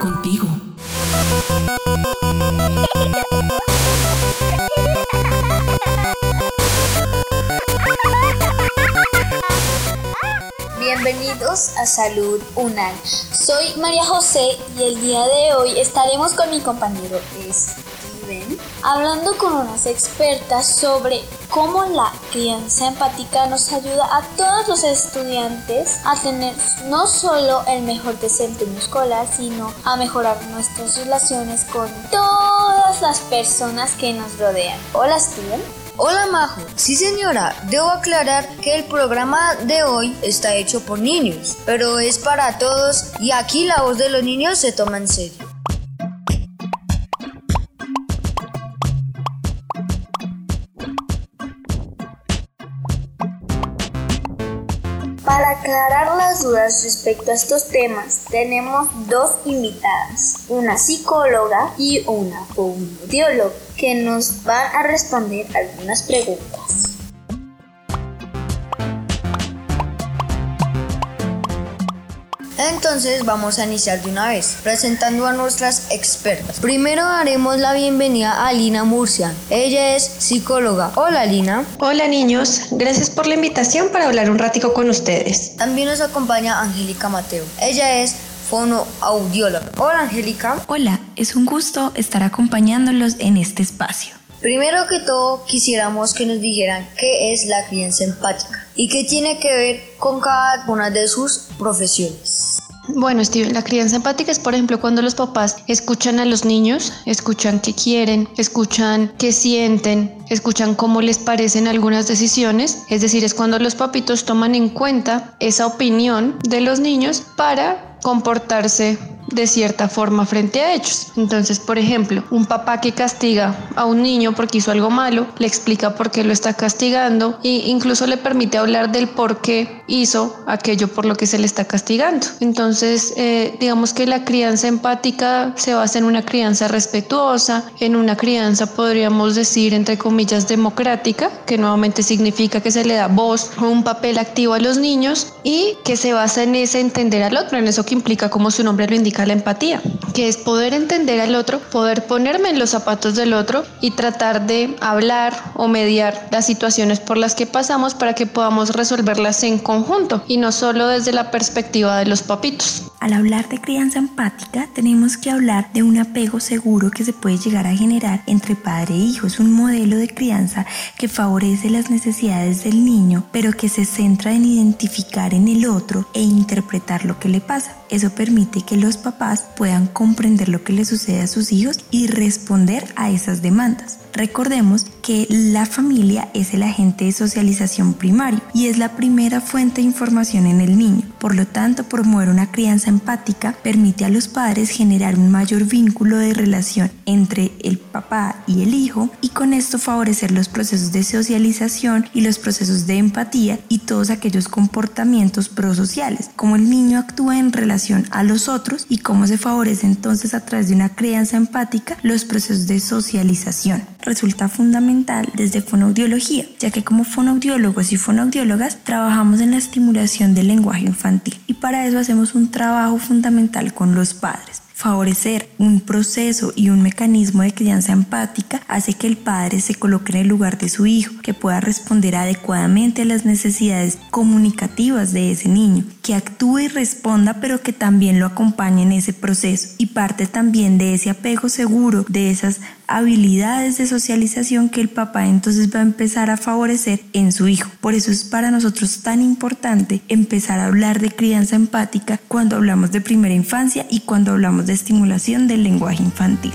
Contigo. Bienvenidos a Salud UNAL. Soy María José y el día de hoy estaremos con mi compañero Hablando con unas expertas sobre cómo la crianza empática nos ayuda a todos los estudiantes a tener no solo el mejor desempeño escolar, sino a mejorar nuestras relaciones con todas las personas que nos rodean. Hola Steven. Hola Majo, sí señora, debo aclarar que el programa de hoy está hecho por niños, pero es para todos y aquí la voz de los niños se toma en serio. Para aclarar las dudas respecto a estos temas, tenemos dos invitadas, una psicóloga y una fonoaudióloga, que nos van a responder algunas preguntas. Entonces vamos a iniciar de una vez, presentando a nuestras expertas. Primero haremos la bienvenida a Lina Murcia. Ella es psicóloga. Hola Lina. Hola niños, gracias por la invitación para hablar un ratico con ustedes. También nos acompaña Angélica Mateo. Ella es fonoaudióloga. Hola Angélica. Hola, es un gusto estar acompañándolos en este espacio. Primero que todo, quisiéramos que nos dijeran qué es la crianza empática y qué tiene que ver con cada una de sus profesiones. Bueno, Steven, la crianza empática es, por ejemplo, cuando los papás escuchan a los niños, escuchan qué quieren, escuchan qué sienten, escuchan cómo les parecen algunas decisiones. Es decir, es cuando los papitos toman en cuenta esa opinión de los niños para comportarse de cierta forma frente a ellos. Entonces, por ejemplo, un papá que castiga a un niño porque hizo algo malo, le explica por qué lo está castigando e incluso le permite hablar del por qué hizo aquello por lo que se le está castigando. Entonces, eh, digamos que la crianza empática se basa en una crianza respetuosa, en una crianza, podríamos decir, entre comillas, democrática, que nuevamente significa que se le da voz o un papel activo a los niños y que se basa en ese entender al otro, en eso que implica, como su nombre lo indica, la empatía, que es poder entender al otro, poder ponerme en los zapatos del otro y tratar de hablar o mediar las situaciones por las que pasamos para que podamos resolverlas en conjunto y no solo desde la perspectiva de los papitos. Al hablar de crianza empática, tenemos que hablar de un apego seguro que se puede llegar a generar entre padre e hijo. Es un modelo de crianza que favorece las necesidades del niño, pero que se centra en identificar en el otro e interpretar lo que le pasa. Eso permite que los papás puedan comprender lo que le sucede a sus hijos y responder a esas demandas. Recordemos que la familia es el agente de socialización primario y es la primera fuente de información en el niño. Por lo tanto, promover una crianza empática permite a los padres generar un mayor vínculo de relación entre el papá y el hijo y con esto favorecer los procesos de socialización y los procesos de empatía y todos aquellos comportamientos prosociales, como el niño actúa en relación a los otros y cómo se favorece entonces a través de una crianza empática los procesos de socialización. Resulta fundamental desde fonoaudiología, ya que como fonoaudiólogos y fonoaudiólogas trabajamos en la estimulación del lenguaje infantil y para eso hacemos un trabajo fundamental con los padres. Favorecer un proceso y un mecanismo de crianza empática hace que el padre se coloque en el lugar de su hijo, que pueda responder adecuadamente a las necesidades comunicativas de ese niño, que actúe y responda pero que también lo acompañe en ese proceso y parte también de ese apego seguro, de esas habilidades de socialización que el papá entonces va a empezar a favorecer en su hijo. Por eso es para nosotros tan importante empezar a hablar de crianza empática cuando hablamos de primera infancia y cuando hablamos de estimulación del lenguaje infantil.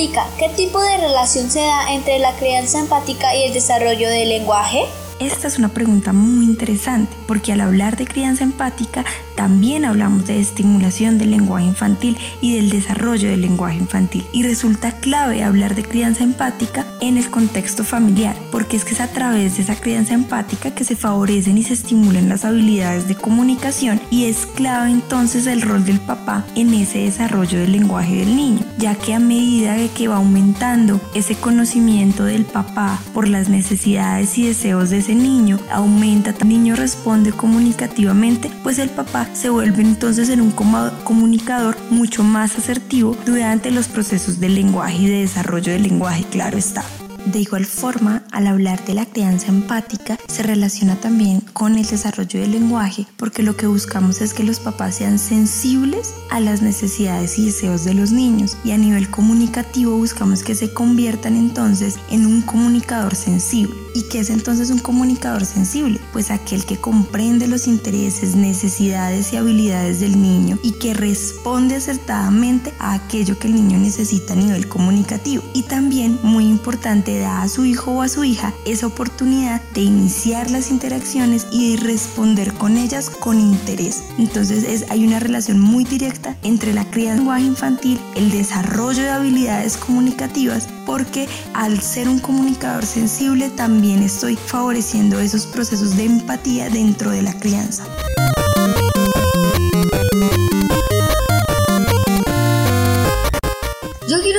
empática. ¿Qué tipo de relación se da entre la crianza empática y el desarrollo del lenguaje? Esta es una pregunta muy interesante porque al hablar de crianza empática también hablamos de estimulación del lenguaje infantil y del desarrollo del lenguaje infantil. Y resulta clave hablar de crianza empática en el contexto familiar porque es que es a través de esa crianza empática que se favorecen y se estimulan las habilidades de comunicación y es clave entonces el rol del papá en ese desarrollo del lenguaje del niño ya que a medida que va aumentando ese conocimiento del papá por las necesidades y deseos de ese niño aumenta, el niño responde comunicativamente, pues el papá se vuelve entonces en un comunicador mucho más asertivo durante los procesos del lenguaje y de desarrollo del lenguaje, claro está. De igual forma, al hablar de la crianza empática, se relaciona también con el desarrollo del lenguaje, porque lo que buscamos es que los papás sean sensibles a las necesidades y deseos de los niños, y a nivel comunicativo buscamos que se conviertan entonces en un comunicador sensible. ¿Y qué es entonces un comunicador sensible? Pues aquel que comprende los intereses, necesidades y habilidades del niño y que responde acertadamente a aquello que el niño necesita a nivel comunicativo. Y también, muy importante, da a su hijo o a su hija esa oportunidad de iniciar las interacciones y de responder con ellas con interés. Entonces es, hay una relación muy directa entre la crianza lenguaje infantil, el desarrollo de habilidades comunicativas, porque al ser un comunicador sensible también estoy favoreciendo esos procesos de empatía dentro de la crianza.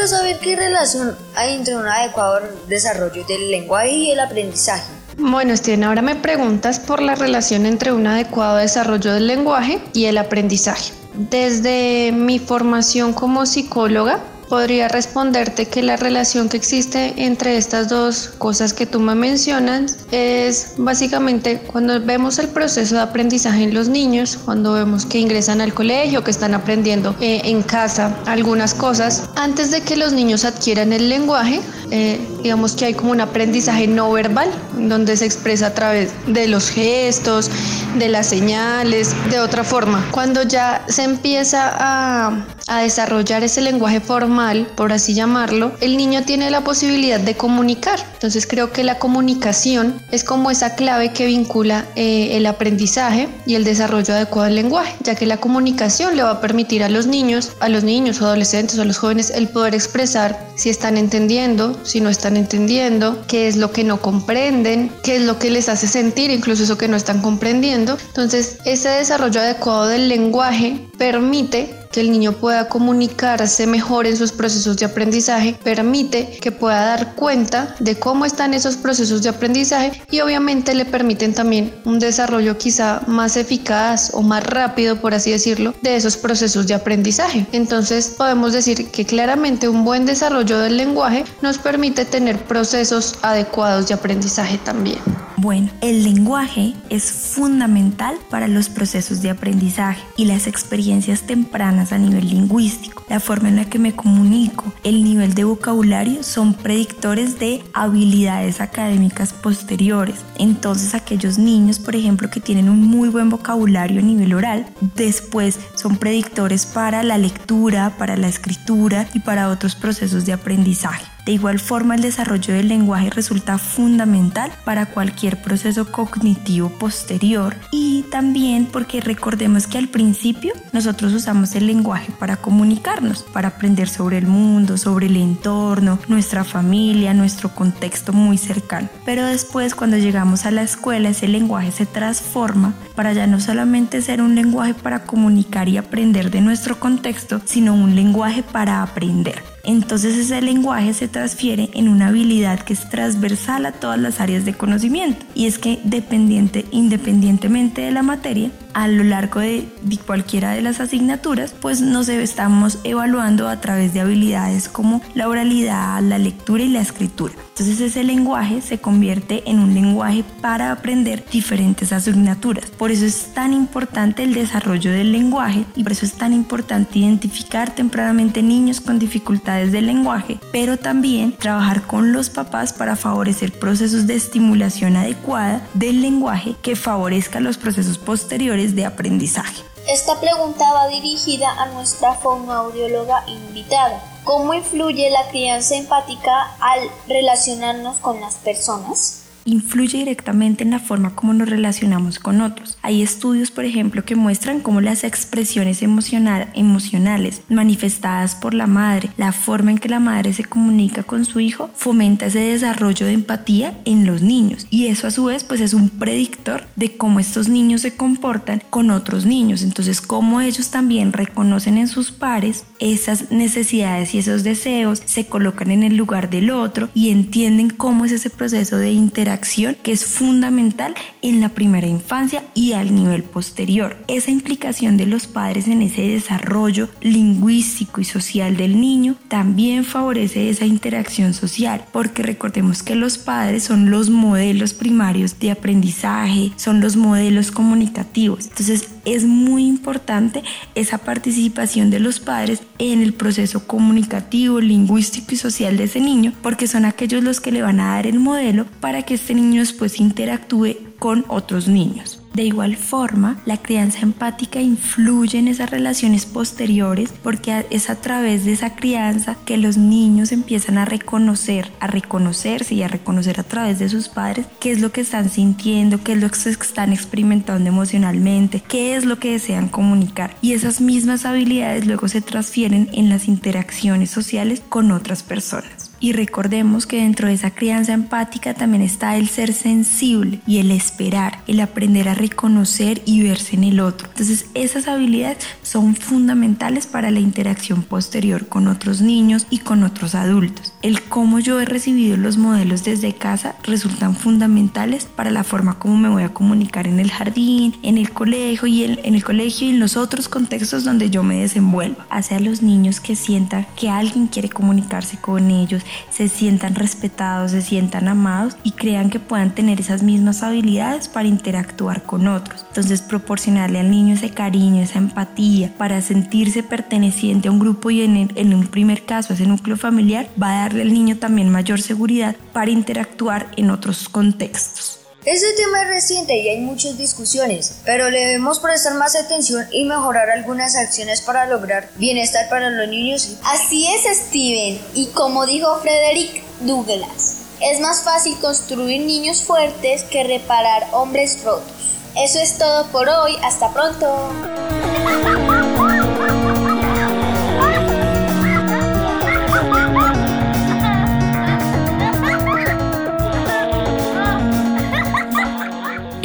Quiero saber qué relación hay entre un adecuado desarrollo del lenguaje y el aprendizaje. Bueno, Steven, ahora me preguntas por la relación entre un adecuado desarrollo del lenguaje y el aprendizaje. Desde mi formación como psicóloga, podría responderte que la relación que existe entre estas dos cosas que tú me mencionas es básicamente cuando vemos el proceso de aprendizaje en los niños, cuando vemos que ingresan al colegio, que están aprendiendo eh, en casa algunas cosas, antes de que los niños adquieran el lenguaje, eh, digamos que hay como un aprendizaje no verbal, donde se expresa a través de los gestos, de las señales, de otra forma. Cuando ya se empieza a, a desarrollar ese lenguaje formal, por así llamarlo, el niño tiene la posibilidad de comunicar. Entonces creo que la comunicación es como esa clave que vincula eh, el aprendizaje y el desarrollo adecuado del lenguaje, ya que la comunicación le va a permitir a los niños, a los niños o adolescentes o a los jóvenes el poder expresar si están entendiendo, si no están entendiendo, qué es lo que no comprenden, qué es lo que les hace sentir, incluso eso que no están comprendiendo. Entonces ese desarrollo adecuado del lenguaje permite que el niño pueda comunicarse mejor en sus procesos de aprendizaje, permite que pueda dar cuenta de cómo están esos procesos de aprendizaje y obviamente le permiten también un desarrollo quizá más eficaz o más rápido, por así decirlo, de esos procesos de aprendizaje. Entonces podemos decir que claramente un buen desarrollo del lenguaje nos permite tener procesos adecuados de aprendizaje también. Bueno, el lenguaje es fundamental para los procesos de aprendizaje y las experiencias tempranas a nivel lingüístico. La forma en la que me comunico, el nivel de vocabulario son predictores de habilidades académicas posteriores. Entonces aquellos niños, por ejemplo, que tienen un muy buen vocabulario a nivel oral, después son predictores para la lectura, para la escritura y para otros procesos de aprendizaje. De igual forma, el desarrollo del lenguaje resulta fundamental para cualquier proceso cognitivo posterior y también porque recordemos que al principio nosotros usamos el lenguaje para comunicarnos, para aprender sobre el mundo, sobre el entorno, nuestra familia, nuestro contexto muy cercano. Pero después cuando llegamos a la escuela ese lenguaje se transforma para ya no solamente ser un lenguaje para comunicar y aprender de nuestro contexto, sino un lenguaje para aprender. Entonces ese lenguaje se transfiere en una habilidad que es transversal a todas las áreas de conocimiento y es que dependiente, independientemente de la materia, a lo largo de, cualquiera de las asignaturas, pues nos estamos evaluando a través de habilidades como la oralidad, la lectura y la escritura. Entonces ese lenguaje se convierte en un lenguaje para aprender diferentes asignaturas. Por eso es tan importante el desarrollo del lenguaje y por eso es tan importante identificar tempranamente niños con dificultades del lenguaje, pero también trabajar con los papás para favorecer procesos de estimulación adecuada del lenguaje que favorezca los procesos posteriores de aprendizaje. Esta pregunta va dirigida a nuestra fonoaudióloga invitada. ¿Cómo influye la crianza empática al relacionarnos con las personas? Influye directamente en la forma como nos relacionamos con otros. Hay estudios, por ejemplo, que muestran cómo las expresiones emocional, emocionales manifestadas por la madre, la forma en que la madre se comunica con su hijo, fomenta ese desarrollo de empatía en los niños. Y eso a su vez pues es un predictor de cómo estos niños se comportan con otros niños. Entonces, cómo ellos también reconocen en sus pares esas necesidades y esos deseos, se colocan en el lugar del otro y entienden cómo es ese proceso de interacción acción que es fundamental en la primera infancia y al nivel posterior. Esa implicación de los padres en ese desarrollo lingüístico y social del niño también favorece esa interacción social, porque recordemos que los padres son los modelos primarios de aprendizaje, son los modelos comunicativos. Entonces es muy importante esa participación de los padres en el proceso comunicativo, lingüístico y social de ese niño, porque son aquellos los que le van a dar el modelo para que este niño después interactúe con otros niños. De igual forma, la crianza empática influye en esas relaciones posteriores porque es a través de esa crianza que los niños empiezan a reconocer, a reconocerse y a reconocer a través de sus padres qué es lo que están sintiendo, qué es lo que están experimentando emocionalmente, qué es lo que desean comunicar. Y esas mismas habilidades luego se transfieren en las interacciones sociales con otras personas. Y recordemos que dentro de esa crianza empática también está el ser sensible y el esperar, el aprender a reconocer y verse en el otro. Entonces esas habilidades son fundamentales para la interacción posterior con otros niños y con otros adultos. El cómo yo he recibido los modelos desde casa resultan fundamentales para la forma como me voy a comunicar en el jardín, en el colegio y en, el colegio y en los otros contextos donde yo me desenvuelvo. Hace a los niños que sientan que alguien quiere comunicarse con ellos, se sientan respetados, se sientan amados y crean que puedan tener esas mismas habilidades para interactuar con otros. Entonces proporcionarle al niño ese cariño, esa empatía para sentirse perteneciente a un grupo y en, un primer caso ese núcleo familiar va a darle al niño también mayor seguridad para interactuar en otros contextos. Este tema es reciente y hay muchas discusiones, pero le debemos prestar más atención y mejorar algunas acciones para lograr bienestar para los niños. Así es, Steven, y como dijo Frederick Douglass, es más fácil construir niños fuertes que reparar hombres rotos. Eso es todo por hoy, hasta pronto.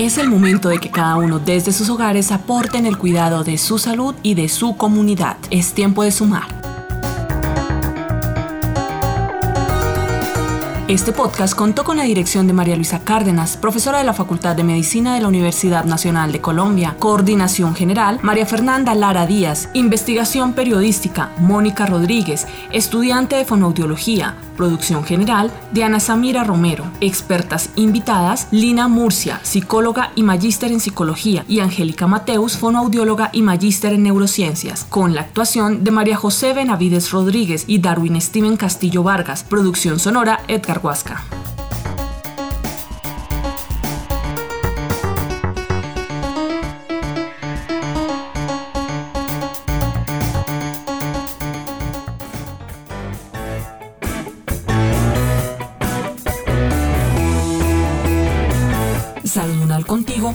Es el momento de que cada uno desde sus hogares aporte en el cuidado de su salud y de su comunidad. Es tiempo de sumar. Este podcast contó con la dirección de María Luisa Cárdenas, profesora de la Facultad de Medicina de la Universidad Nacional de Colombia, coordinación general María Fernanda Lara Díaz, investigación periodística Mónica Rodríguez, estudiante de fonoaudiología, producción general Diana Samira Romero, expertas invitadas Lina Murcia, psicóloga y magíster en psicología, y Angélica Mateus, fonoaudióloga y magíster en neurociencias, con la actuación de María José Benavides Rodríguez y Darwin Steven Castillo Vargas, producción sonora Edgar Huasca.